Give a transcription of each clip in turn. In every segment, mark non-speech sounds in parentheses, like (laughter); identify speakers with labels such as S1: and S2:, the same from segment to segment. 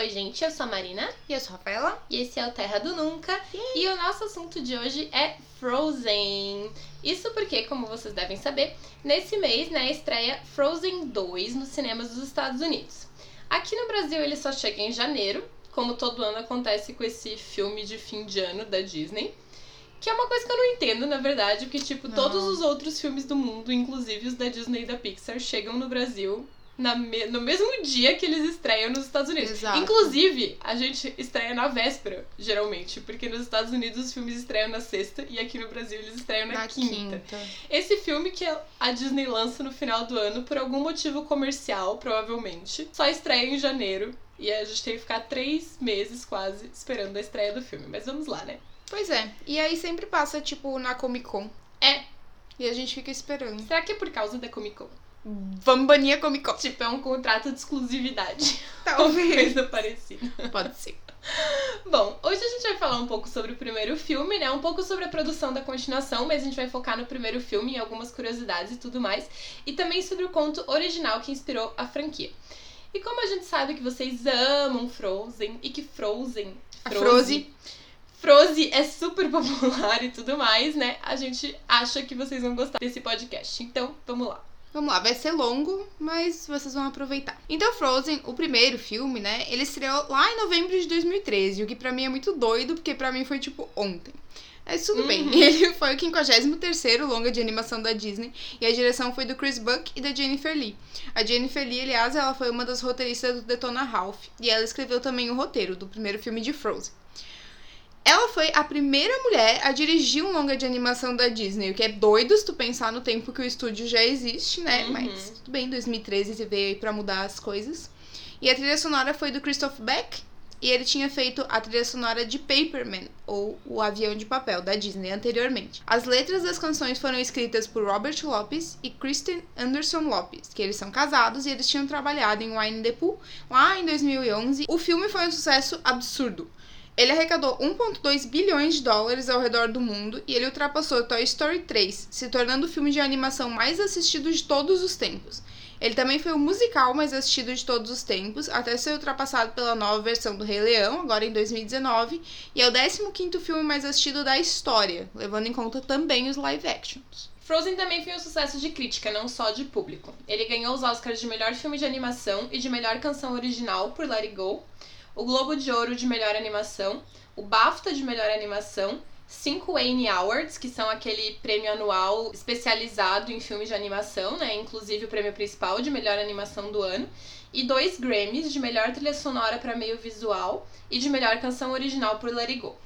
S1: Oi, gente, eu sou a Marina.
S2: E eu sou a Rafaela.
S1: E esse é o Terra do Nunca. E o nosso assunto de hoje é Frozen. Isso porque, como vocês devem saber, nesse mês, né, estreia Frozen 2 nos cinemas dos Estados Unidos. Aqui no Brasil ele só chega em janeiro, como todo ano acontece com esse filme de fim de ano da Disney. Que é uma coisa que eu não entendo, na verdade, porque, tipo,
S2: Não.
S1: todos os outros filmes do mundo, inclusive os da Disney e da Pixar, chegam no Brasil na me- no mesmo dia que eles estreiam nos Estados Unidos.
S2: Exato.
S1: Inclusive, a gente estreia na véspera, geralmente, porque nos Estados Unidos os filmes estreiam na sexta e aqui no Brasil eles estreiam na,
S2: Na
S1: quinta.
S2: quinta.
S1: Esse filme que a Disney lança no final do ano, por algum motivo comercial, provavelmente, só estreia em janeiro. E a gente tem que ficar três meses quase esperando a estreia do filme. Mas vamos lá, né?
S2: Pois é. E aí sempre passa, tipo, na Comic Con.
S1: É.
S2: E a gente fica esperando.
S1: Será que é por causa da Comic Con?
S2: Vamos banir a Comic Con.
S1: Tipo, é um contrato de exclusividade. (laughs)
S2: Talvez.
S1: Coisa parecida.
S2: Pode ser.
S1: Bom, hoje a gente vai falar um pouco sobre o primeiro filme, né? Um pouco sobre a produção da continuação, mas a gente vai focar no primeiro filme, em algumas curiosidades e tudo mais. E também sobre o conto original que inspirou a franquia. E como a gente sabe que vocês amam Frozen e que Frozen.
S2: Frozen.
S1: Frozen é super (laughs) popular e tudo mais, né? A gente acha que vocês vão gostar desse podcast. Então, vamos lá.
S2: Vamos lá, vai ser longo, mas vocês vão aproveitar. Então, Frozen, o primeiro filme, né? Ele estreou lá em novembro de 2013, o que pra mim é muito doido, porque pra mim foi tipo ontem. Mas tudo bem.
S1: Uhum.
S2: Ele (laughs) foi o 53º longa de animação da Disney e a direção foi do Chris Buck e da Jennifer Lee. A Jennifer Lee, aliás, ela foi uma das roteiristas do Detona Ralph e ela escreveu também o roteiro do primeiro filme de Frozen. Ela foi a primeira mulher a dirigir um longa de animação da Disney, o que é doido se tu pensar no tempo que o estúdio já existe, né?
S1: Uhum.
S2: Mas tudo bem, 2013 você veio aí pra mudar as coisas. E a trilha sonora foi do Christoph Beck, e ele tinha feito a trilha sonora de Paperman, ou O Avião de Papel, da Disney anteriormente. As letras das canções foram escritas por Robert Lopes e Kristen Anderson Lopes, que eles são casados e eles tinham trabalhado em Wine the Pooh lá em 2011. O filme foi um sucesso absurdo. Ele arrecadou 1,2 bilhões de dólares ao redor do mundo e ele ultrapassou Toy Story 3, se tornando o filme de animação mais assistido de todos os tempos. Ele também foi o musical mais assistido de todos os tempos, até ser ultrapassado pela nova versão do Rei Leão, agora em 2019, e é o 15º filme mais assistido da história, levando em conta também os live actions.
S1: Frozen também foi um sucesso de crítica, não só de público. Ele ganhou os Oscars de melhor filme de animação e de melhor canção original por Let It Go, o Globo de Ouro de melhor animação, o BAFTA de melhor animação, cinco Annie Awards, que são aquele prêmio anual especializado em filmes de animação, né? Inclusive o prêmio principal de melhor animação do ano, e dois Grammys de melhor trilha sonora para meio visual e de melhor canção original por Let It Go.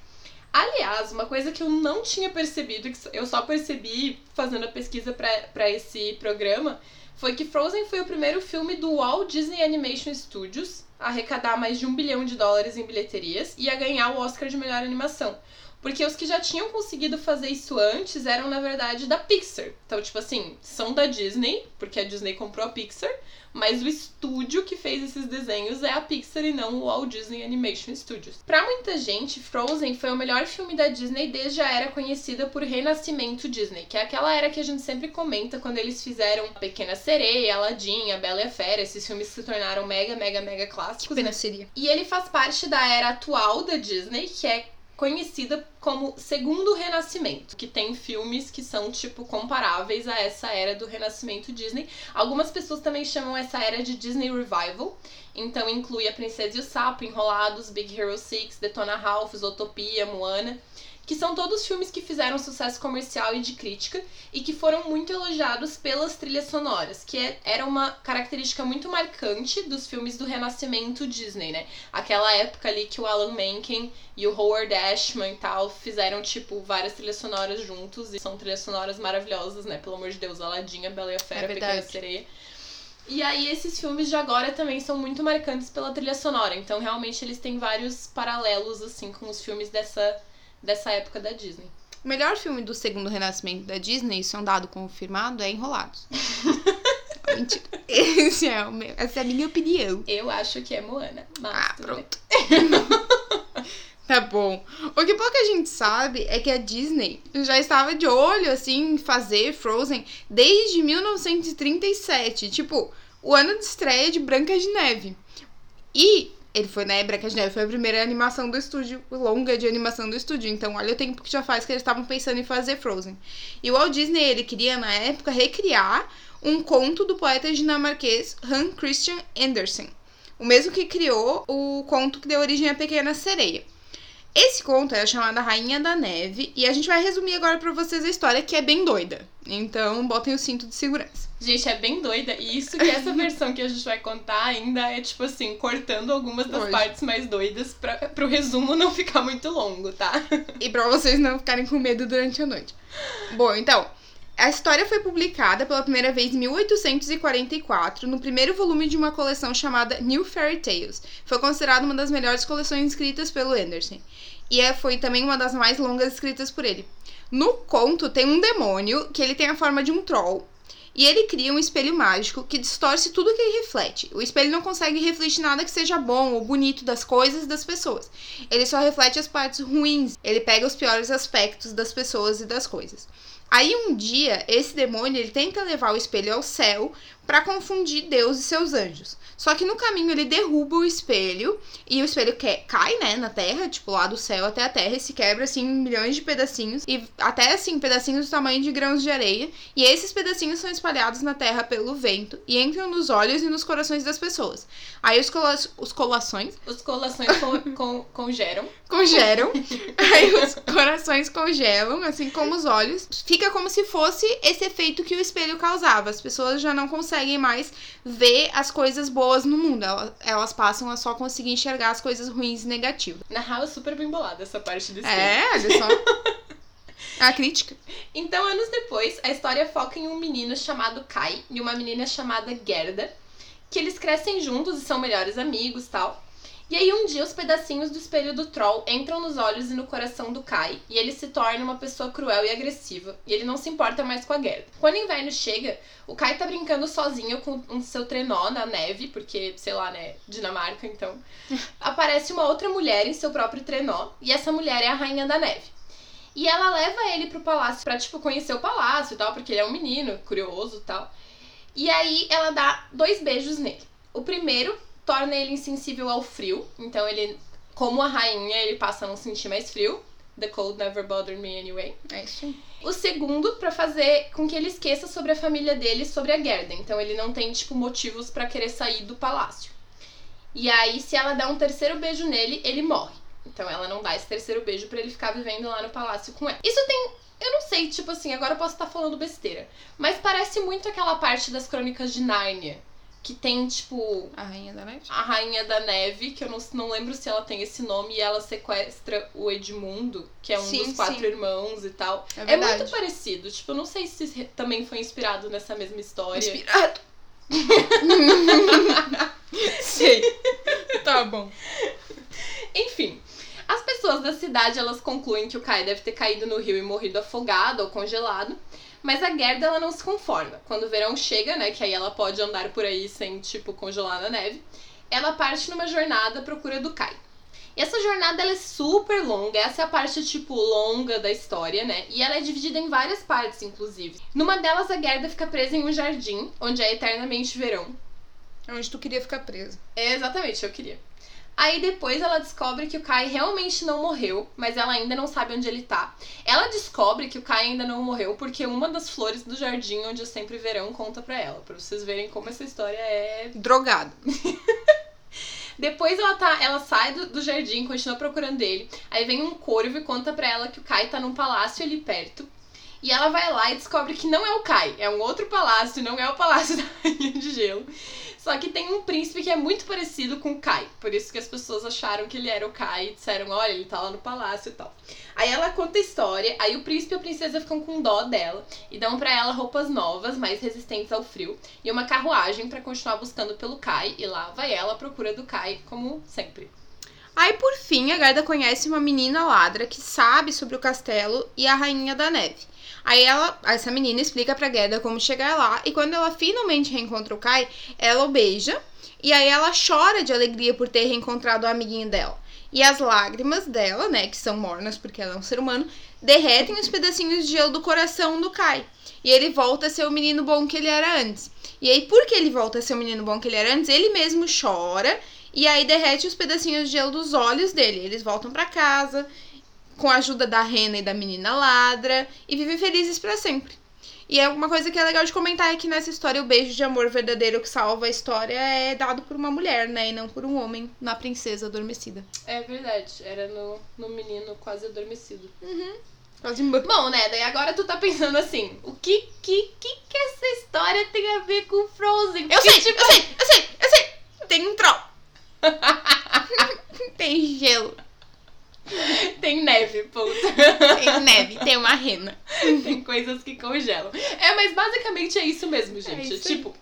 S1: Aliás, uma coisa que eu não tinha percebido, que eu só percebi fazendo a pesquisa para esse programa, foi que Frozen foi o primeiro filme do Walt Disney Animation Studios arrecadar mais de um bilhão de dólares em bilheterias e a ganhar o Oscar de melhor animação. Porque os que já tinham conseguido fazer isso antes eram, na verdade, da Pixar. Então, tipo assim, são da Disney, porque a Disney comprou a Pixar, mas o estúdio que fez esses desenhos é a Pixar e não o Walt Disney Animation Studios. Pra muita gente, Frozen foi o melhor filme da Disney desde a era conhecida por Renascimento Disney, que é aquela era que a gente sempre comenta quando eles fizeram Pequena Sereia, Aladdin, A Bela e a Fera, esses filmes que se tornaram mega, mega, mega clássicos, né?
S2: seria.
S1: E ele faz parte da era atual da Disney, que é conhecida como Segundo Renascimento, que tem filmes que são tipo comparáveis a essa era do Renascimento Disney. Algumas pessoas também chamam essa era de Disney Revival. Então inclui A Princesa e o Sapo, Enrolados, Big Hero 6, Detona Ralph, Zootopia, Moana, que são todos filmes que fizeram sucesso comercial e de crítica e que foram muito elogiados pelas trilhas sonoras, que é- era uma característica muito marcante dos filmes do Renascimento Disney, né? Aquela época ali que o Alan Menken e o Howard Ashman e tal fizeram, tipo, várias trilhas sonoras juntos e são trilhas sonoras maravilhosas, né? Pelo amor de Deus, Aladdin, A Bela e a Fera,
S2: É
S1: Pequena. Sereia. E aí esses filmes de agora também são muito marcantes pela trilha sonora, então realmente eles têm vários paralelos, assim, com os filmes dessa, dessa época da Disney.
S2: O melhor filme do segundo renascimento da Disney, isso é um dado confirmado, é Enrolados. (laughs) Mentira. Esse é o meu, essa é a minha opinião.
S1: Eu acho que é Moana, mas
S2: Ah, pronto. (laughs) Tá bom. O que pouca gente sabe é que a Disney já estava de olho, assim, em fazer Frozen desde 1937. Tipo, o ano de estreia de Branca de Neve. E Ele foi na Branca de Neve, foi a primeira animação do estúdio, longa de animação do estúdio. Então, olha o tempo que já faz que eles estavam pensando em fazer Frozen. E o Walt Disney, ele queria, na época, recriar um conto do poeta dinamarquês Hans Christian Andersen. O mesmo que criou o conto que deu origem à Pequena Sereia. Esse conto é chamado Rainha da Neve e a gente vai resumir agora para vocês a história que é bem doida. Então, botem o cinto de segurança.
S1: Gente, é bem doida. E isso que essa (laughs) versão que a gente vai contar ainda é, tipo assim, cortando algumas das Hoje. partes mais doidas pra, pro resumo não ficar muito longo, tá?
S2: E pra vocês não ficarem com medo durante a noite. Bom, então, a história foi publicada pela primeira vez em 1844, no primeiro volume de uma coleção chamada New Fairy Tales. Foi considerada uma das melhores coleções escritas pelo Anderson. E é, foi também uma das mais longas escritas por ele. No conto tem um demônio que ele tem a forma de um troll. E ele cria um espelho mágico que distorce tudo que ele reflete. O espelho não consegue refletir nada que seja bom ou bonito das coisas e das pessoas. Ele só reflete as partes ruins. Ele pega os piores aspectos das pessoas e das coisas. Aí um dia, esse demônio ele tenta levar o espelho ao céu para confundir Deus e seus anjos. Só que no caminho ele derruba o espelho e o espelho que, cai, né, na terra, tipo lá do céu até a terra e se quebra assim em milhões de pedacinhos e até assim pedacinhos do tamanho de grãos de areia. E esses pedacinhos são espalhados na terra pelo vento e entram nos olhos e nos corações das pessoas. Aí os, cola os colações.
S1: Os colações con congelam.
S2: Congelam. (laughs) Aí os corações congelam, assim como os olhos. Fica como se fosse esse efeito que o espelho causava. As pessoas já não conseguem conseguem mais ver as coisas boas no mundo. Elas, passam a só conseguir enxergar as coisas ruins e negativas.
S1: Na real, é super bem bolada essa parte do
S2: É, olha só. (laughs) a crítica.
S1: Então, anos depois, a história foca em um menino chamado Kai e uma menina chamada Gerda, que eles crescem juntos e são melhores amigos tal. E aí um dia os pedacinhos do espelho do troll entram nos olhos e no coração do Kai, e ele se torna uma pessoa cruel e agressiva, e ele não se importa mais com a Gerda. Quando o inverno chega, o Kai tá brincando sozinho com o seu trenó na neve, porque, sei lá, né, Dinamarca, então. (laughs) Aparece uma outra mulher em seu próprio trenó, e essa mulher é a Rainha da Neve. E ela leva ele pro palácio pra, tipo, conhecer o palácio e tal, porque ele é um menino curioso e tal. E aí ela dá dois beijos nele. O primeiro torna ele insensível ao frio. Então ele, como a rainha, ele passa a não sentir mais frio. The cold never bothered me anyway.
S2: É isso.
S1: O segundo, para fazer com que ele esqueça sobre a família dele, sobre a Gerda. Então ele não tem, tipo, motivos para querer sair do palácio. E aí, se ela der um terceiro beijo nele, ele morre. Então ela não dá esse terceiro beijo para ele ficar vivendo lá no palácio com ela. Isso tem. Eu não sei, tipo assim, agora eu posso estar falando besteira. Mas parece muito aquela parte das crônicas de Nárnia que tem, tipo.
S2: A Rainha da Neve?
S1: A Rainha da Neve, que eu não, não lembro se ela tem esse nome, e ela sequestra o Edmundo, que é um sim, dos quatro sim. irmãos e tal. É, é, muito parecido. Tipo, eu não sei se também foi inspirado nessa mesma história.
S2: Inspirado! (laughs) sei. tá bom.
S1: Enfim. As pessoas da cidade, elas concluem que o Kai deve ter caído no rio e morrido afogado ou congelado. Mas a Gerda, ela não se conforma. Quando o verão chega, né, que aí ela pode andar por aí sem, tipo, congelar na neve, ela parte numa jornada à procura do Kai. E essa jornada ela é super longa, essa é a parte tipo longa da história, né? E ela é dividida em várias partes, inclusive. Numa delas a Gerda fica presa em um jardim, onde é eternamente verão.
S2: É onde tu queria ficar presa.
S1: É, exatamente, eu queria. Aí depois ela descobre que o Kai realmente não morreu, mas ela ainda não sabe onde ele tá. Ela descobre que o Kai ainda não morreu porque uma das flores do jardim onde eu sempre verão conta pra ela, pra vocês verem como essa história é
S2: drogada. (laughs)
S1: Depois ela tá, ela sai do, do, jardim, continua procurando ele. Aí vem um corvo e conta pra ela que o Kai tá num palácio ali perto. E ela vai lá e descobre que não é o Kai, é um outro palácio, não é o palácio (laughs) da Rainha de Gelo. Só que tem um príncipe que é muito parecido com o Kai. Por isso que as pessoas acharam que ele era o Kai e disseram, olha, ele tá lá no palácio e tal. Aí ela conta a história, aí o príncipe e a princesa ficam com dó dela e dão para ela roupas novas, mais resistentes ao frio, e uma carruagem para continuar buscando pelo Kai, e lá vai ela à procura do Kai, como sempre.
S2: Aí, por fim, a Garda conhece uma menina ladra que sabe sobre o castelo e a Rainha da Neve. Aí ela, essa menina explica pra Gerda como chegar lá e quando ela finalmente reencontra o Kai, ela o beija e aí ela chora de alegria por ter reencontrado o amiguinho dela. E as lágrimas dela, né, que são mornas porque ela é um ser humano, derretem os pedacinhos de gelo do coração do Kai. E ele volta a ser o menino bom que ele era antes. E aí, porque ele volta a ser o menino bom que ele era antes, ele mesmo chora E aí derrete os pedacinhos de gelo dos olhos dele. Eles voltam para casa com a ajuda da rena e da menina ladra e vivem felizes para sempre. E é uma coisa que é legal de comentar é que nessa história o beijo de amor verdadeiro que salva a história é dado por uma mulher, né? E não por um homem na princesa adormecida.
S1: É verdade, era no, no menino quase adormecido.
S2: Uhum. Quase.
S1: Bom, né, daí agora tu tá pensando assim, o que que, que, que essa história tem a ver com Frozen?
S2: Eu
S1: Porque,
S2: sei,
S1: tipo,
S2: eu sei, eu sei, eu sei. Tem um troll. Tem gelo,
S1: Tem neve, ponto.
S2: tem neve, tem uma rena.
S1: tem coisas que congelam. É, mas basicamente é isso mesmo, gente.
S2: isso aí.
S1: tipo,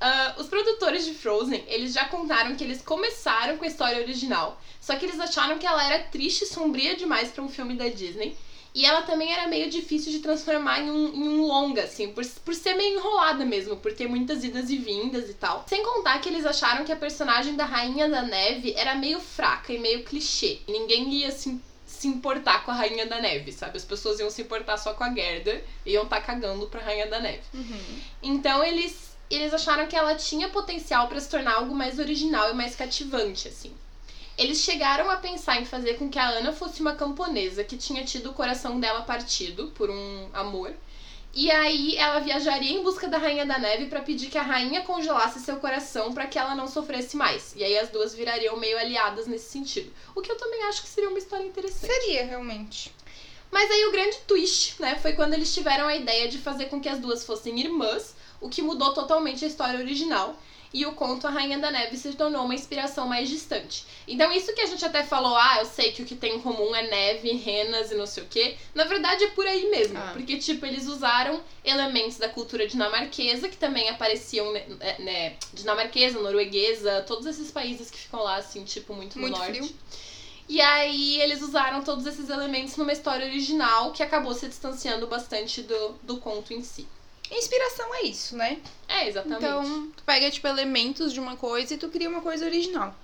S1: ah, os produtores de Frozen, eles já contaram que eles começaram com a história original, só que eles acharam que ela era triste e sombria demais pra um filme da Disney. E ela também era meio difícil de transformar em um, em um longa, assim, por, por ser meio enrolada mesmo, por ter muitas idas e vindas e tal. Sem contar que eles acharam que a personagem da Rainha da Neve era meio fraca e meio clichê. Ninguém ia se, se importar com a Rainha da Neve, sabe? As pessoas iam se importar só com a Gerda e iam estar cagando pra Rainha da Neve. Então eles, eles acharam que ela tinha potencial pra se tornar algo mais original e mais cativante, assim. Eles chegaram a pensar em fazer com que a Ana fosse uma camponesa que tinha tido o coração dela partido por um amor. E aí ela viajaria em busca da Rainha da Neve pra pedir que a rainha congelasse seu coração pra que ela não sofresse mais. E aí as duas virariam meio aliadas nesse sentido. O que eu também acho que seria uma história interessante.
S2: Seria, realmente.
S1: Mas aí o grande twist, né, foi quando eles tiveram a ideia de fazer com que as duas fossem irmãs, o que mudou totalmente a história original. E o conto A Rainha da Neve se tornou uma inspiração mais distante. Então, isso que a gente até falou, ah, eu sei que o que tem em comum é neve, renas e não sei o quê, na verdade é por aí mesmo.
S2: Ah.
S1: Porque, tipo, eles usaram elementos da cultura dinamarquesa, que também apareciam, né, né, dinamarquesa, norueguesa, todos esses países que ficam lá, assim, tipo, muito no
S2: Muito
S1: norte.
S2: frio.
S1: E aí eles usaram todos esses elementos numa história original que acabou se distanciando bastante do, do conto em si.
S2: Inspiração é isso, né?
S1: É, exatamente.
S2: Então, tu pega, tipo, elementos de uma coisa e tu cria uma coisa original.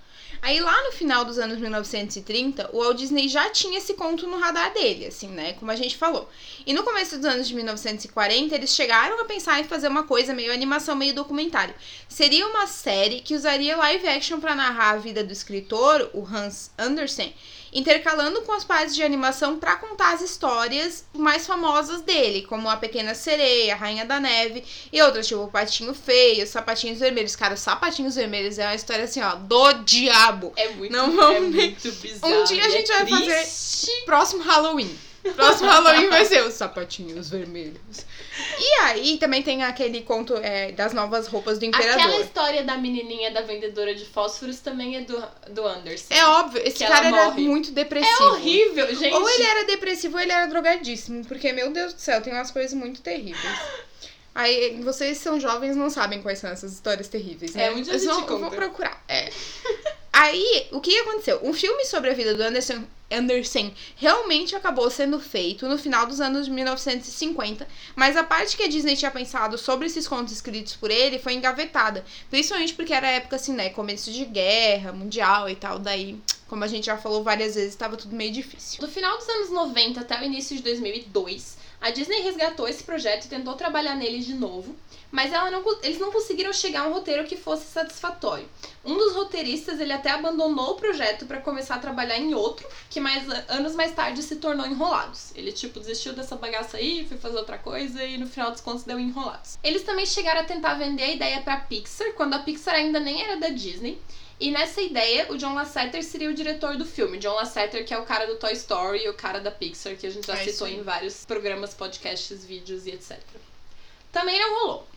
S2: Aí, lá no final dos anos 1930, o Walt Disney já tinha esse conto no radar dele, assim, né? Como a gente falou. E no começo dos anos de 1940, eles chegaram a pensar em fazer uma coisa meio animação, meio documentário. Seria uma série que usaria live action para narrar a vida do escritor, o Hans Andersen, intercalando com as partes de animação para contar as histórias mais famosas dele, como A Pequena Sereia, A Rainha da Neve e outras, tipo O Patinho Feio, Os Sapatinhos Vermelhos. Cara, Os Sapatinhos Vermelhos é uma história assim, ó, do diabo.
S1: É muito,
S2: Não
S1: é
S2: vamos-
S1: muito bizarro.
S2: Um dia a
S1: e
S2: gente
S1: é
S2: vai fazer-
S1: triste.
S2: Próximo Halloween. Próximo Halloween vai ser os sapatinhos vermelhos. E aí também tem aquele conto é, das novas roupas do imperador.
S1: Aquela história da menininha da vendedora de fósforos também é do, do Anderson.
S2: É óbvio, esse cara era
S1: morre.
S2: muito depressivo.
S1: É horrível, gente.
S2: Ou ele era depressivo ou ele era drogadíssimo. Porque, meu Deus do céu, tem umas coisas muito terríveis. Aí, vocês são jovens não sabem quais são essas histórias terríveis, né?
S1: É, um dia
S2: eu vou procurar. É. (laughs) Aí, o que aconteceu? Um filme sobre a vida do Anderson, Anderson realmente acabou sendo feito no final dos anos 1950, mas a parte que a Disney tinha pensado sobre esses contos escritos por ele foi engavetada. Principalmente porque era época, assim, né? Começo de guerra mundial e tal. Daí, como a gente já falou várias vezes, estava tudo meio difícil.
S1: Do final dos anos 90 até o início de 2002, a Disney resgatou esse projeto e tentou trabalhar nele de novo, mas não, eles não conseguiram chegar a um roteiro que fosse satisfatório. Um dos roteiristas, ele até abandonou o projeto para começar a trabalhar em outro, que mais anos mais tarde se tornou Enrolados. Ele tipo desistiu dessa bagaça aí, foi fazer outra coisa e no final dos contos deu Enrolados. Eles também chegaram a tentar vender a ideia para Pixar, quando a Pixar ainda nem era da Disney. E nessa ideia, o John Lasseter seria o diretor do filme. John Lasseter, que é o cara do Toy Story e o cara da Pixar, que a gente já
S2: É
S1: citou em vários programas, podcasts, vídeos e etc. Também não rolou.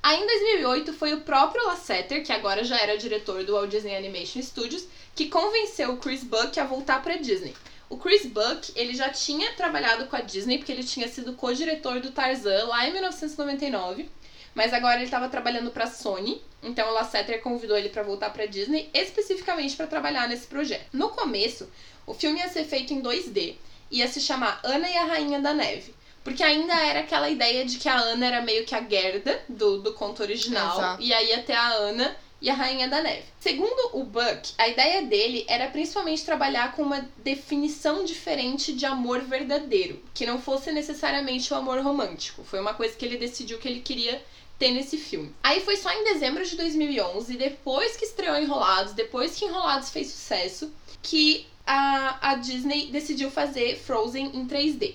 S1: Aí em 2008 foi o próprio Lasseter, que agora já era diretor do Walt Disney Animation Studios, que convenceu o Chris Buck a voltar pra Disney. O Chris Buck, ele já tinha trabalhado com a Disney, porque ele tinha sido co-diretor do Tarzan lá em 1999, mas agora ele estava trabalhando pra Sony, então o Lasseter convidou ele pra voltar pra Disney, especificamente pra trabalhar nesse projeto. No começo, o filme ia ser feito em 2D, ia se chamar Ana e a Rainha da Neve. Porque ainda era aquela ideia de que a Ana era meio que a Gerda do, do conto original.
S2: Exato.
S1: E aí ia ter a Ana e a Rainha da Neve. Segundo o Buck, a ideia dele era principalmente trabalhar com uma definição diferente de amor verdadeiro, que não fosse necessariamente o amor romântico. Foi uma coisa que ele decidiu que ele queria ter nesse filme. Aí foi só em dezembro de 2011, depois que estreou Enrolados, depois que Enrolados fez sucesso, que a, a Disney decidiu fazer Frozen em 3D.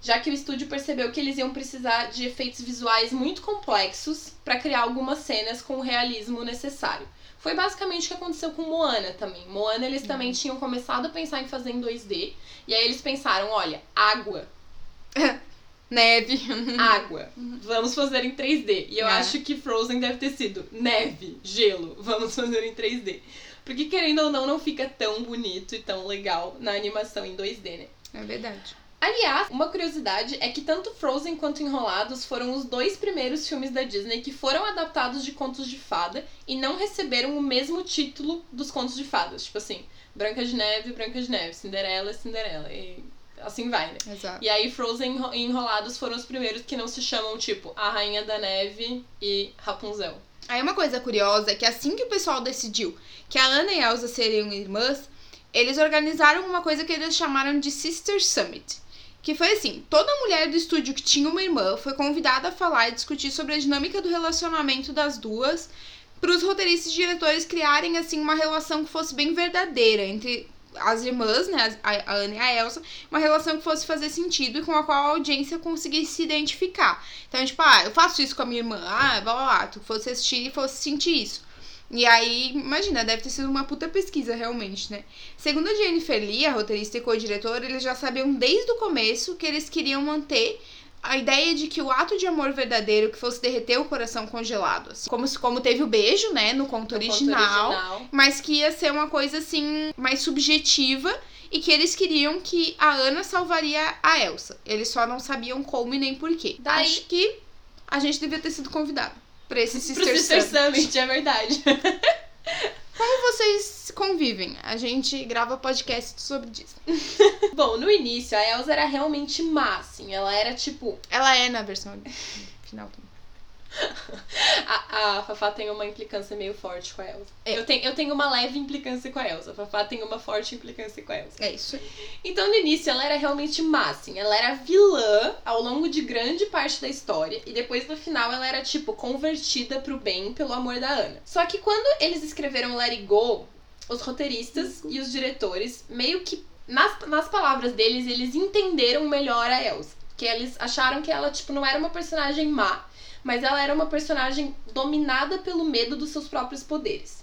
S1: Já que o estúdio percebeu que eles iam precisar de efeitos visuais muito complexos para criar algumas cenas com o realismo necessário. Foi basicamente o que aconteceu com Moana também. Moana eles também uhum. tinham começado a pensar em fazer em 2D, e aí eles pensaram, olha, água. (laughs)
S2: Neve.
S1: Água. Vamos fazer em 3D. E eu é. acho que Frozen deve ter sido neve, gelo. (laughs) Vamos fazer em 3D. Porque, querendo ou não, não fica tão bonito e tão legal na animação em 2D, né?
S2: É verdade.
S1: Aliás, uma curiosidade é que tanto Frozen quanto Enrolados foram os dois primeiros filmes da Disney que foram adaptados de contos de fada e não receberam o mesmo título dos contos de fadas. Tipo assim, Branca de Neve, Branca de Neve, Cinderela, Cinderela. E assim vai, né?
S2: Exato.
S1: E aí Frozen e Enrolados foram os primeiros que não se chamam, tipo, A Rainha da Neve e Rapunzel.
S2: Aí uma coisa curiosa é que assim que o pessoal decidiu que a Anna e a Elsa seriam irmãs, eles organizaram uma coisa que eles chamaram de Sister Summit. Que foi assim: toda mulher do estúdio que tinha uma irmã foi convidada a falar e discutir sobre a dinâmica do relacionamento das duas, para os roteiristas e diretores criarem assim uma relação que fosse bem verdadeira entre as irmãs, né, a, Ana e a Elsa, uma relação que fosse fazer sentido e com a qual a audiência conseguisse se identificar. Então, tipo, ah, eu faço isso com a minha irmã, ah, blá blá blá, tu fosse assistir e fosse sentir isso. E aí, imagina, deve ter sido uma puta pesquisa, realmente, né? Segundo a Jennifer Lee, a roteirista e co-diretora, eles já sabiam desde o começo que eles queriam manter a ideia de que o ato de amor verdadeiro que fosse derreter o coração congelado. Assim. Como, como teve o beijo, né, no conto, no original, conto original, mas que ia ser uma coisa assim mais subjetiva e que eles queriam que a Ana salvaria a Elsa. Eles só não sabiam como e nem porquê. Daí... Acho que a gente devia ter sido convidado para esse (laughs) Sister, Sister Summit. Summit.
S1: É verdade. (laughs)
S2: Como vocês convivem? A gente grava podcast sobre isso. (laughs)
S1: Bom, no início a Elsa era realmente má, assim. Ela era tipo.
S2: Ela é na versão final também (laughs)
S1: a, a Fafá tem uma implicância meio forte com a Elsa. É. Eu, tenho, eu tenho uma leve implicância com a Elsa. A Fafá tem uma forte implicância com a Elsa.
S2: É isso.
S1: Então, no início, ela era realmente má, assim. Ela era vilã ao longo de grande parte da história. E depois, no final, ela era, tipo, convertida pro bem pelo amor da Ana. Só que quando eles escreveram Let It Go, os roteiristas e os diretores, meio que, nas, nas palavras deles, eles entenderam melhor a Elsa. Que eles acharam que ela, tipo, não era uma personagem má mas ela era uma personagem dominada pelo medo dos seus próprios poderes.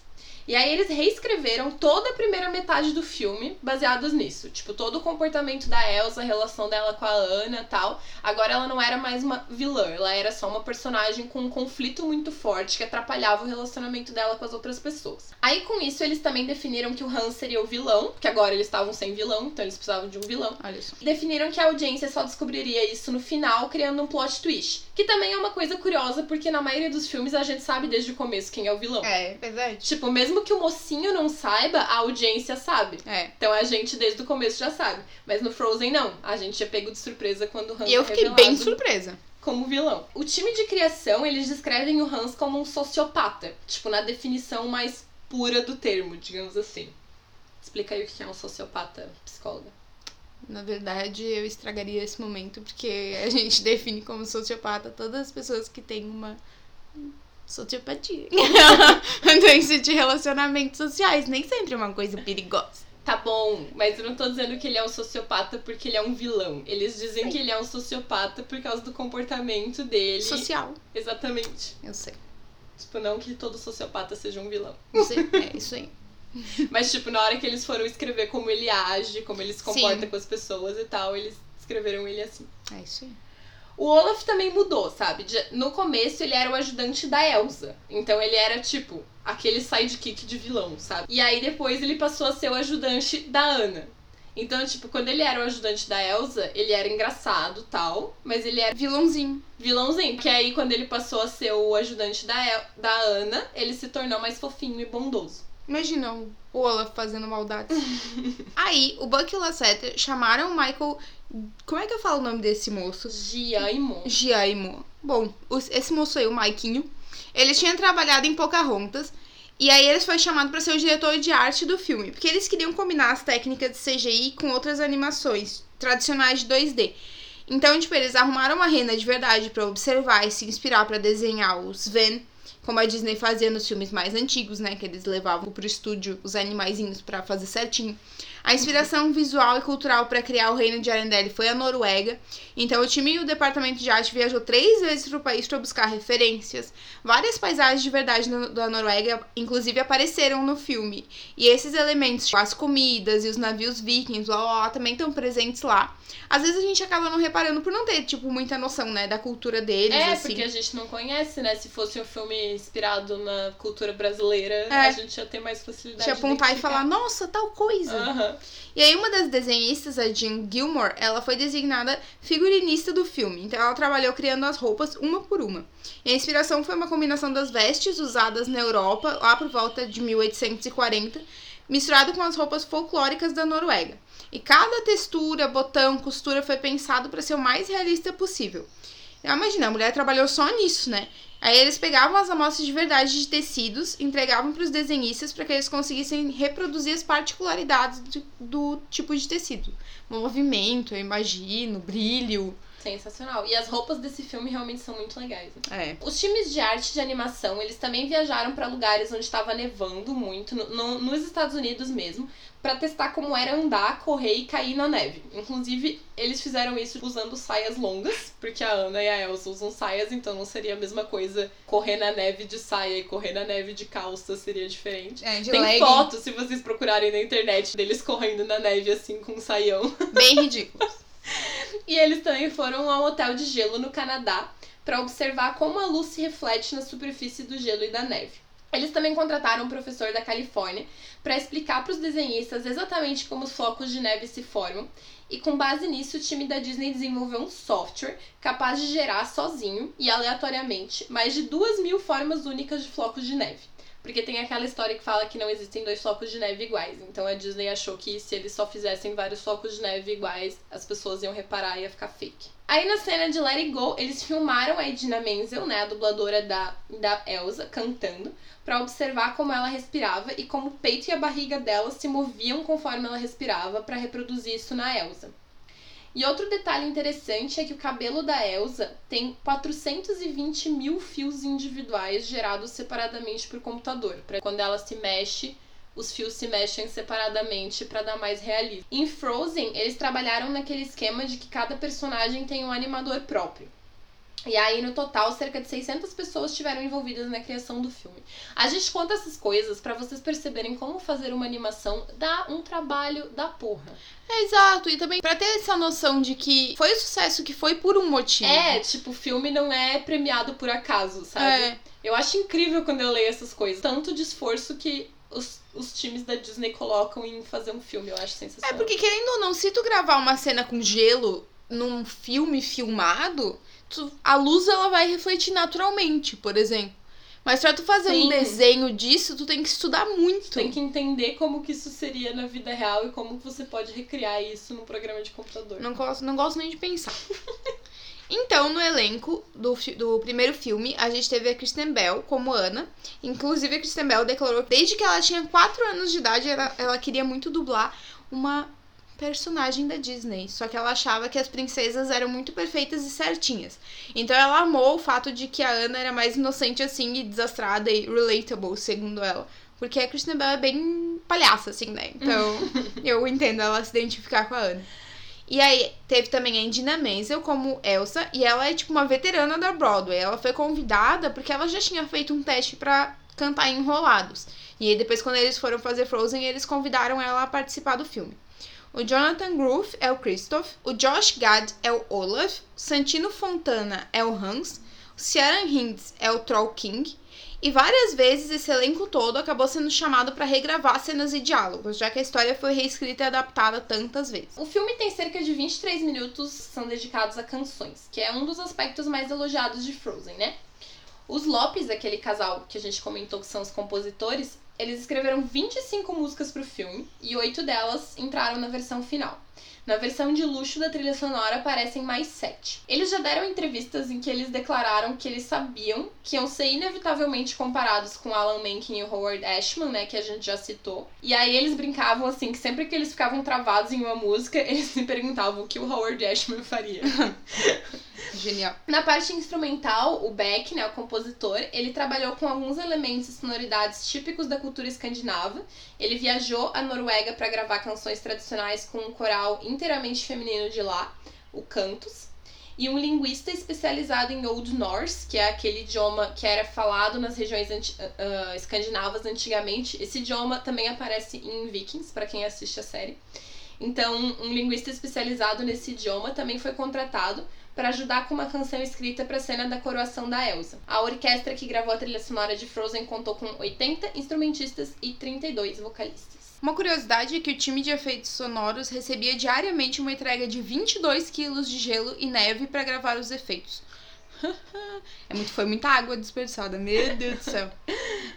S1: E aí eles reescreveram toda a primeira metade do filme baseados nisso. Tipo, todo o comportamento da Elsa, a relação dela com a Ana tal. Agora ela não era mais uma vilã, ela era só uma personagem com um conflito muito forte que atrapalhava o relacionamento dela com as outras pessoas. Aí com isso eles também definiram que o Han seria o vilão, que agora eles estavam sem vilão, então eles precisavam de um vilão.
S2: Olha isso.
S1: Definiram que a audiência só descobriria isso no final, criando um plot twist. Que também é uma coisa curiosa, porque na maioria dos filmes a gente sabe desde o começo quem é o vilão.
S2: É, verdade.
S1: Tipo, mesmo que o mocinho não saiba, a audiência sabe.
S2: É.
S1: Então a gente desde o começo já sabe. Mas no Frozen não. A gente é pego de surpresa quando o Hans
S2: E eu fiquei bem surpresa.
S1: Como vilão. O time de criação, eles descrevem o Hans como um sociopata. Tipo, na definição mais pura do termo, digamos assim. Explica aí o que é um sociopata, psicóloga.
S2: Na verdade, eu estragaria esse momento, porque a (laughs) gente define como sociopata todas as pessoas que têm uma sociopatia. (laughs) Doença de relacionamentos sociais. Nem sempre é uma coisa perigosa.
S1: Tá bom, mas eu não tô dizendo que ele é um sociopata porque ele é um vilão. Eles dizem Sim. que ele é um sociopata por causa do comportamento dele.
S2: Social.
S1: Exatamente.
S2: Eu sei.
S1: Tipo, não que todo sociopata seja um vilão.
S2: Eu sei. É isso aí. (laughs)
S1: Mas, tipo, na hora que eles foram escrever como ele age, como ele se comporta Sim. com as pessoas e tal, eles escreveram ele assim.
S2: É isso aí.
S1: O Olaf também mudou, sabe? No começo ele era o ajudante da Elsa. Então ele era tipo aquele sidekick de vilão, sabe? E aí depois ele passou a ser o ajudante da Ana. Então, tipo, quando ele era o ajudante da Elsa, ele era engraçado tal, mas ele era
S2: vilãozinho.
S1: Vilãozinho, porque aí quando ele passou a ser o ajudante da, El da Ana, ele se tornou mais fofinho e bondoso.
S2: Imagina o Olaf fazendo maldade. (laughs) aí, o Buck e o Lasseter chamaram o Michael como é que eu falo o nome desse moço?
S1: Giaimo.
S2: Giaimo. Bom, esse moço aí, o Maiquinho, ele tinha trabalhado em Pocahontas e aí ele foi chamado para ser o diretor de arte do filme, porque eles queriam combinar as técnicas de CGI com outras animações tradicionais de 2D. Então, tipo, eles arrumaram uma rena de verdade para observar e se inspirar para desenhar os Ven, como a Disney fazia nos filmes mais antigos, né? Que eles levavam pro estúdio os animaizinhos para fazer certinho. A inspiração visual e cultural para criar o reino de Arendelle foi a Noruega. Então, o time e o departamento de arte viajou três vezes para o país para buscar referências. Várias paisagens de verdade da Noruega, inclusive, apareceram no filme. E esses elementos, tipo as comidas e os navios vikings, blá, blá, blá, também estão presentes lá. Às vezes a gente acaba não reparando por não ter, tipo, muita noção, né, da cultura deles,
S1: É,
S2: assim.
S1: porque a gente não conhece, né? Se fosse um filme inspirado na cultura brasileira,
S2: É.
S1: a gente ia ter mais facilidade
S2: Te
S1: de
S2: apontar e falar, nossa, tal coisa. E aí, uma das desenhistas, a Jean Gilmore, ela foi designada figurinista do filme. Então, ela trabalhou criando as roupas uma por uma. E a inspiração foi uma combinação das vestes usadas na Europa, lá por volta de 1840, misturado com as roupas folclóricas da Noruega. E cada textura, botão, costura foi pensado para ser o mais realista possível. Imagina, a mulher trabalhou só nisso, né? Aí eles pegavam as amostras de verdade de tecidos, entregavam para os desenhistas para que eles conseguissem reproduzir as particularidades do, do tipo de tecido. Movimento, eu imagino, brilho.
S1: Sensacional. E as roupas desse filme realmente são muito legais. né?
S2: É.
S1: Os times de arte de animação, eles também viajaram pra lugares onde estava nevando muito, no- no- nos Estados Unidos mesmo, pra testar como era andar, correr e cair na neve. Inclusive, eles fizeram isso usando saias longas, porque a Ana e a Elsa usam saias, então não seria a mesma coisa correr na neve de saia e correr na neve de calça, seria diferente.
S2: É, de
S1: Tem
S2: legging,
S1: fotos, se vocês procurarem na internet, deles correndo na neve assim com um saião.
S2: bem ridículos.
S1: E eles também foram ao hotel de gelo no Canadá para observar como a luz se reflete na superfície do gelo e da neve. Eles também contrataram um professor da Califórnia para explicar para os desenhistas exatamente como os flocos de neve se formam, e com base nisso, o time da Disney desenvolveu um software capaz de gerar sozinho e aleatoriamente mais de duas mil formas únicas de flocos de neve. Porque tem aquela história que fala que não existem dois flocos de neve iguais. Então a Disney achou que se eles só fizessem vários flocos de neve iguais, as pessoas iam reparar e ia ficar fake. Aí na cena de Let It Go, eles filmaram a Edina Menzel, né, a dubladora da, da Elsa, cantando, pra observar como ela respirava e como o peito e a barriga dela se moviam conforme ela respirava pra reproduzir isso na Elsa. E outro detalhe interessante é que o cabelo da Elsa tem 420 mil fios individuais gerados separadamente por computador. Para quando ela se mexe, os fios se mexem separadamente para dar mais realismo. Em Frozen, eles trabalharam naquele esquema de que cada personagem tem um animador próprio. E aí, no total, cerca de 600 pessoas estiveram envolvidas na criação do filme. A gente conta essas coisas para vocês perceberem como fazer uma animação dá um trabalho da porra.
S2: É, exato. E também pra ter essa noção de que foi o sucesso que foi por um motivo.
S1: É, tipo, o filme não é premiado por acaso, sabe?
S2: É.
S1: Eu acho incrível quando eu leio essas coisas. Tanto de esforço que os, os times da Disney colocam em fazer um filme, eu acho
S2: É
S1: sensacional.
S2: porque, querendo ou não, se tu gravar uma cena com gelo num filme filmado, tu- a luz ela vai refletir naturalmente, por exemplo. Mas pra tu fazer um
S1: Sim.
S2: desenho disso, tu tem que estudar muito.
S1: Tem que entender como que isso seria na vida real e como que você pode recriar isso num programa de computador.
S2: Não gosto, não gosto nem de pensar. (laughs) então, no elenco do, do primeiro filme, a gente teve a Kristen Bell como Ana. Inclusive, a Kristen Bell declarou que desde que ela tinha 4 anos de idade, ela, ela queria muito dublar uma personagem da Disney. Só que ela achava que as princesas eram muito perfeitas e certinhas. Então ela amou o fato de que a Ana era mais inocente assim e desastrada e relatable, segundo ela. Porque a Kristen Bell é bem palhaça, assim, né? Então (laughs) eu entendo ela se identificar com a Ana. E aí, teve também a Indina Menzel como Elsa, e ela é tipo uma veterana da Broadway. Ela foi convidada porque ela já tinha feito um teste pra cantar Enrolados. E aí, depois, quando eles foram fazer Frozen, eles convidaram ela a participar do filme. O Jonathan Groove é o Christoph, o Josh Gad é o Olaf, o Santino Fontana é o Hans, o Ciaran Hinds é o Troll King, e várias vezes esse elenco todo acabou sendo chamado para regravar cenas e diálogos, já que a história foi reescrita e adaptada tantas vezes.
S1: O filme tem cerca de 23 minutos que são dedicados a canções, que é um dos aspectos mais elogiados de Frozen, né? Os Lopes, aquele casal que a gente comentou que são os compositores, eles escreveram 25 músicas pro filme e oito delas entraram na versão final. Na versão de luxo da trilha sonora aparecem mais sete. Eles já deram entrevistas em que eles declararam que eles sabiam que iam ser inevitavelmente comparados com Alan Menken e o Howard Ashman, né, que a gente já citou. E aí eles brincavam assim que sempre que eles ficavam travados em uma música, (laughs) eles se perguntavam o que o Howard Ashman faria. (laughs)
S2: Genial.
S1: Na parte instrumental, o Beck, né, o compositor, ele trabalhou com alguns elementos e sonoridades típicos da cultura escandinava. Ele viajou à Noruega para gravar canções tradicionais com um coral inteiramente feminino de lá, o Cantus. E um linguista especializado em Old Norse, que é aquele idioma que era falado nas regiões anti uh, escandinavas antigamente. Esse idioma também aparece em Vikings, para quem assiste a série. Então, um linguista especializado nesse idioma também foi contratado para ajudar com uma canção escrita para a cena da coroação da Elsa. A orquestra que gravou a trilha sonora de Frozen contou com 80 instrumentistas e 32 vocalistas.
S2: Uma curiosidade é que o time de efeitos sonoros recebia diariamente uma entrega de 22 quilos de gelo e neve para gravar os efeitos. (laughs) é muito, foi muita água desperdiçada, meu Deus do céu.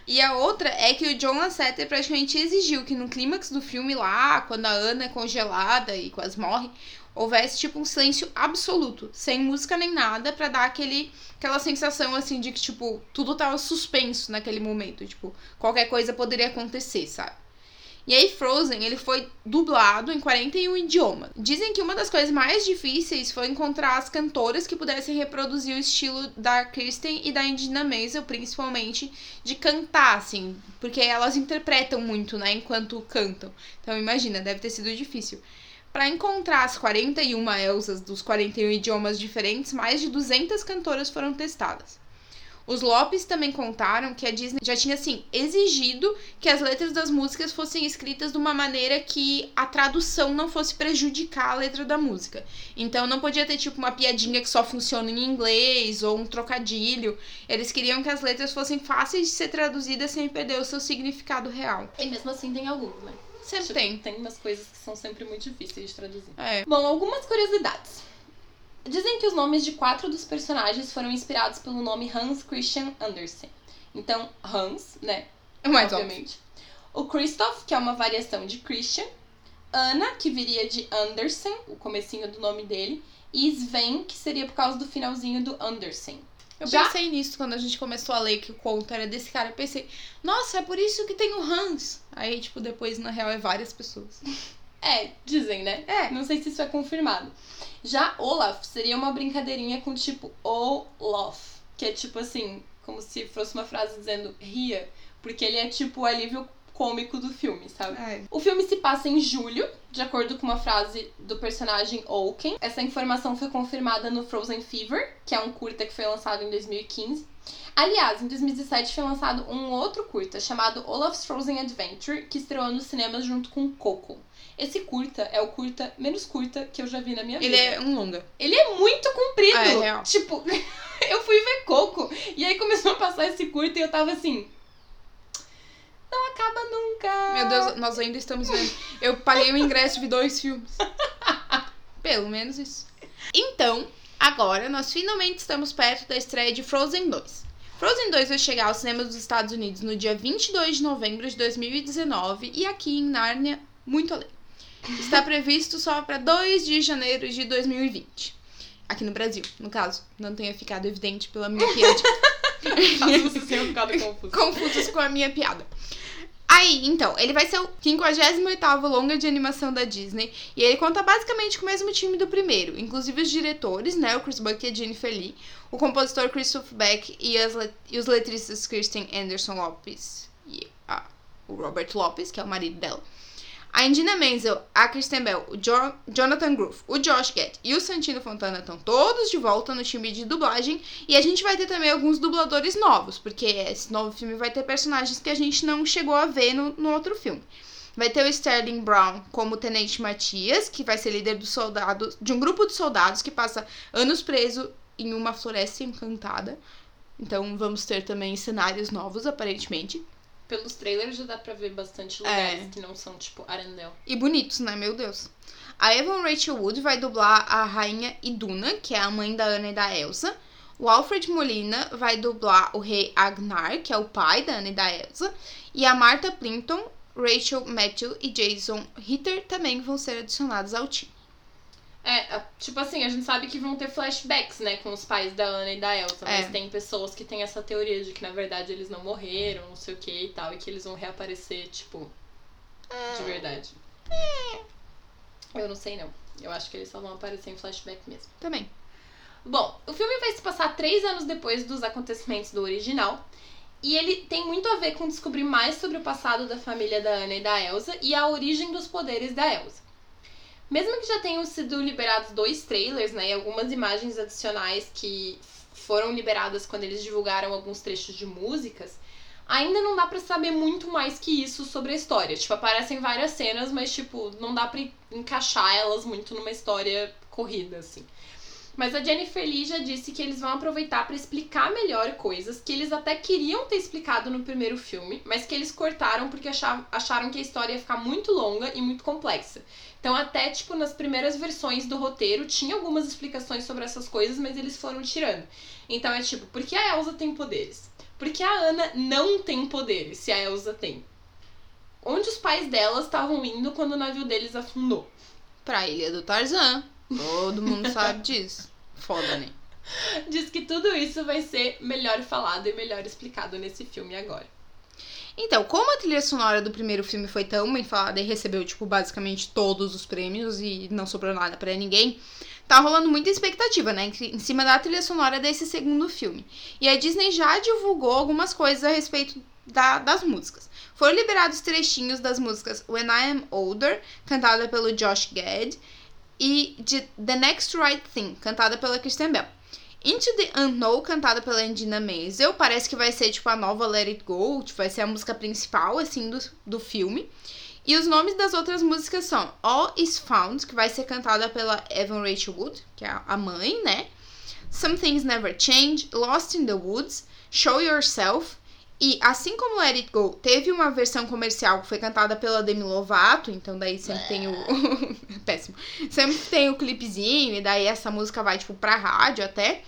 S2: E a outra é que o John Lasseter praticamente exigiu que no clímax do filme lá, quando a Ana é congelada e quase morre, houvesse tipo um silêncio absoluto, sem música nem nada, para dar aquele aquela sensação assim de que tipo tudo tava suspenso naquele momento, tipo, qualquer coisa poderia acontecer, sabe? E aí Frozen, ele foi dublado em 41 idiomas. Dizem que uma das coisas mais difíceis foi encontrar as cantoras que pudessem reproduzir o estilo da Kristen e da Indina Menzel, principalmente de cantar, assim, porque elas interpretam muito, né, enquanto cantam. Então imagina, deve ter sido difícil. Para encontrar as 41 Elsas dos 41 idiomas diferentes, mais de 200 cantoras foram testadas. Os Lopes também contaram que a Disney já tinha assim exigido que as letras das músicas fossem escritas de uma maneira que a tradução não fosse prejudicar a letra da música. Então não podia ter tipo uma piadinha que só funciona em inglês ou um trocadilho. Eles queriam que as letras fossem fáceis de ser traduzidas sem perder o seu significado real.
S1: E mesmo assim tem alguns, né?
S2: Sempre
S1: Tipo,
S2: tem.
S1: Tem umas coisas que são sempre muito difíceis de traduzir.
S2: É.
S1: Bom, algumas curiosidades. Dizem que os nomes de quatro dos personagens foram inspirados pelo nome Hans Christian Andersen. Então, Hans, né?
S2: É mais óbvio.
S1: obviamente. O Christoph, que é uma variação de Christian. Anna, que viria de Andersen, o comecinho do nome dele. E Sven, que seria por causa do finalzinho do Andersen.
S2: Eu
S1: Já-
S2: pensei nisso quando a gente começou a ler que o conto era desse cara. Eu pensei, nossa, é por isso que tem o Hans. Aí, tipo, depois, na real, é várias pessoas. (laughs)
S1: É, dizem, né?
S2: É.
S1: Não sei se isso é confirmado. Já Olaf seria uma brincadeirinha com tipo Olaf, que é tipo assim, como se fosse uma frase dizendo ria, porque ele é tipo o alívio cômico do filme, sabe?
S2: É.
S1: O filme se passa em julho, de acordo com uma frase do personagem Oaken. Essa informação foi confirmada no Frozen Fever, que é um curta que foi lançado em 2015. Aliás, em 2017 foi lançado um outro curta chamado Olaf's Frozen Adventure, que estreou nos cinemas junto com Coco. Esse curta é o curta menos curta que eu já vi na minha
S2: Ele
S1: vida.
S2: é um longa.
S1: Ele é muito comprido.
S2: Ah, é real.
S1: Tipo, (laughs) eu fui ver Coco e aí começou a passar esse curta e eu tava assim. Não acaba nunca.
S2: Meu Deus, nós ainda estamos vendo. Eu paguei o ingresso de dois filmes. (laughs) Pelo menos isso. Então, agora nós finalmente estamos perto da estreia de Frozen 2. Frozen 2 vai chegar aos cinemas dos Estados Unidos no dia 22 de novembro de 2019 e aqui em Nárnia, muito além. Está previsto só para 2 de janeiro de 2020. Aqui no Brasil, no caso. Não tenha ficado evidente pela minha piada. (laughs)
S1: Caso vocês tenham ficado (laughs) confusos.
S2: confusos com a minha piada. Aí, então, ele vai ser o 58º longa de animação da Disney e ele conta basicamente com o mesmo time do primeiro, inclusive os diretores, né, o Chris Buck e a Jennifer Lee, o compositor Christoph Beck e, as le- e os letristas Kristen Anderson Lopes e a- o Robert Lopes, que é o marido dela. A Indina Menzel, a Kristen Bell, o Jo- Jonathan Groove, o Josh Gad e o Santino Fontana estão todos de volta no time de dublagem e a gente vai ter também alguns dubladores novos, porque esse novo filme vai ter personagens que a gente não chegou a ver no, no outro filme. Vai ter o Sterling Brown como Tenente Matias, que vai ser líder dos soldados, de um grupo de soldados que passa anos preso em uma floresta encantada. Então vamos ter também cenários novos, aparentemente.
S1: Pelos trailers já dá pra ver bastante lugares que não são, tipo, Arendelle.
S2: E bonitos, né? Meu Deus. A Evan Rachel Wood vai dublar a rainha Iduna, que é a mãe da Ana e da Elsa. O Alfred Molina vai dublar o rei Agnar, que é o pai da Anne e da Elsa. E a Martha Plimpton, Rachel Matthew e Jason Ritter também vão ser adicionados ao time.
S1: É, tipo assim, a gente sabe que vão ter flashbacks, né, com os pais da Ana e da Elsa, mas
S2: É.
S1: tem pessoas que têm essa teoria de que na verdade eles não morreram, não sei o que e tal, e que eles vão reaparecer, tipo, de verdade. Eu não sei não. Eu acho que eles só vão aparecer em flashback mesmo.
S2: Também.
S1: Bom, o filme vai se passar três anos depois dos acontecimentos do original. E ele tem muito a ver com descobrir mais sobre o passado da família da Anna e da Elsa e a origem dos poderes da Elsa. Mesmo que já tenham sido liberados dois trailers, né, e algumas imagens adicionais que foram liberadas quando eles divulgaram alguns trechos de músicas, ainda não dá pra saber muito mais que isso sobre a história. Tipo, aparecem várias cenas, mas tipo, não dá pra encaixar elas muito numa história corrida assim. Mas a Jennifer Lee já disse que eles vão aproveitar pra explicar melhor coisas que eles até queriam ter explicado no primeiro filme, mas que eles cortaram porque acharam que a história ia ficar muito longa e muito complexa. Então, até tipo nas primeiras versões do roteiro tinha algumas explicações sobre essas coisas, mas eles foram tirando. Então é tipo, por que a Elsa tem poderes? Por que a Ana não tem poderes se a Elsa tem? Onde os pais delas estavam indo quando o navio deles afundou?
S2: Pra Ilha do Tarzan. Todo mundo sabe (laughs) disso. Foda, né?
S1: Diz que tudo isso vai ser melhor falado e melhor explicado nesse filme agora.
S2: Então, como a trilha sonora do primeiro filme foi tão bem falada e recebeu, tipo, basicamente todos os prêmios e não sobrou nada pra ninguém, tá rolando muita expectativa, né, em cima da trilha sonora desse segundo filme. E a Disney já divulgou algumas coisas a respeito da- das músicas. Foram liberados trechinhos das músicas When I Am Older, cantada pelo Josh Gad, e de The Next Right Thing, cantada pela Kristen Bell. Into the Unknown, cantada pela Indina Menzel, parece que vai ser tipo a nova Let It Go, tipo, vai ser a música principal, assim, do, do filme. E os nomes das outras músicas são All Is Found, que vai ser cantada pela Evan Rachel Wood, que é a mãe, né? Some Things Never Change, Lost in the Woods, Show Yourself. E assim como Let It Go teve uma versão comercial que foi cantada pela Demi Lovato, então daí sempre tem o. (laughs) Péssimo. Sempre tem o clipezinho, e daí essa música vai, tipo, pra rádio até.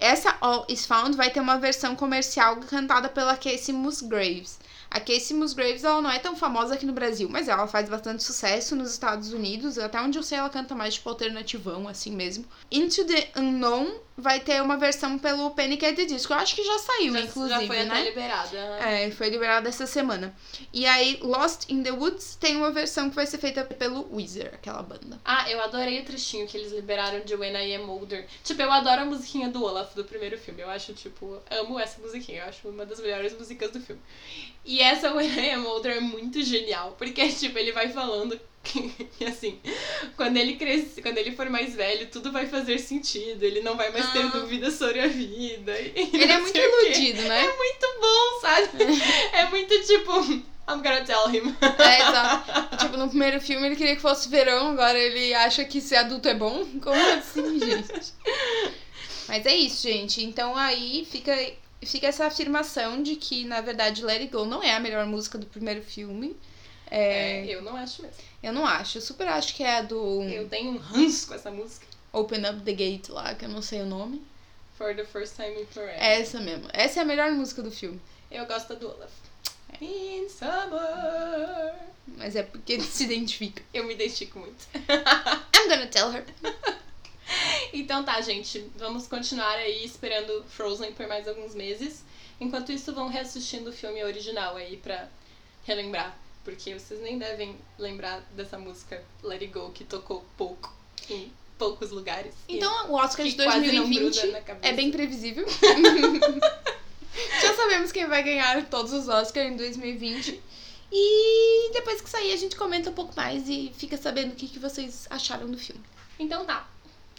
S2: Essa All Is Found vai ter uma versão comercial cantada pela Casey Musgraves. A Casey Musgraves, ela não é tão famosa aqui no Brasil, mas ela faz bastante sucesso nos Estados Unidos. Até onde eu sei, ela canta mais, tipo, alternativão, assim mesmo. Into the Unknown vai ter uma versão pelo Panic! at the Disco. Eu acho que já saiu,
S1: Já,
S2: inclusive,
S1: já foi
S2: né?
S1: até liberada.
S2: É, foi liberada essa semana. E aí, Lost in the Woods tem uma versão que vai ser feita pelo Weezer, aquela banda.
S1: Ah, eu adorei o trechinho que eles liberaram de When I Am Older. Tipo, eu adoro a musiquinha do Olaf do primeiro filme. Eu acho, tipo, amo essa musiquinha. Eu acho uma das melhores músicas do filme. E essa When I Am Older é muito genial. Porque, (laughs) tipo, ele vai falando que, assim, quando ele cresce, quando ele for mais velho, tudo vai fazer sentido. Ele não vai mais ter
S2: Ah.
S1: dúvidas sobre a vida. e
S2: Ele (laughs) é muito iludido, né?
S1: É muito bom, sabe? (laughs) É muito tipo, I'm gonna tell him.
S2: É, exato. Tipo, no primeiro filme ele queria que fosse verão, agora ele acha que ser adulto é bom? Como assim, gente? Mas é isso, gente. Então aí fica, fica essa afirmação de que, na verdade, Let It Go não é a melhor música do primeiro filme. É,
S1: É, eu não acho mesmo.
S2: eu não acho. Eu super acho que é a do
S1: Eu tenho um ranço com essa música.
S2: Open Up the Gate lá, que eu não sei o nome.
S1: For the first time in forever.
S2: É essa mesmo. Essa é a melhor música do filme.
S1: Eu gosto do Olaf. In summer.
S2: Mas é porque ele se identifica.
S1: Eu me identifico muito. (laughs)
S2: I'm gonna tell her. (laughs)
S1: Então tá, gente. Vamos continuar aí esperando Frozen por mais alguns meses. Enquanto isso, vão reassistindo o filme original aí pra relembrar. Porque vocês nem devem lembrar dessa música Let It Go, que tocou pouco em poucos lugares.
S2: Então o Oscar de
S1: que quase não
S2: 2020
S1: gruda na cabeça.
S2: é bem previsível. (laughs) Já sabemos quem vai ganhar todos os Oscars em 2020. E depois que sair, a gente comenta um pouco mais e fica sabendo o que, que vocês acharam do filme.
S1: Então tá.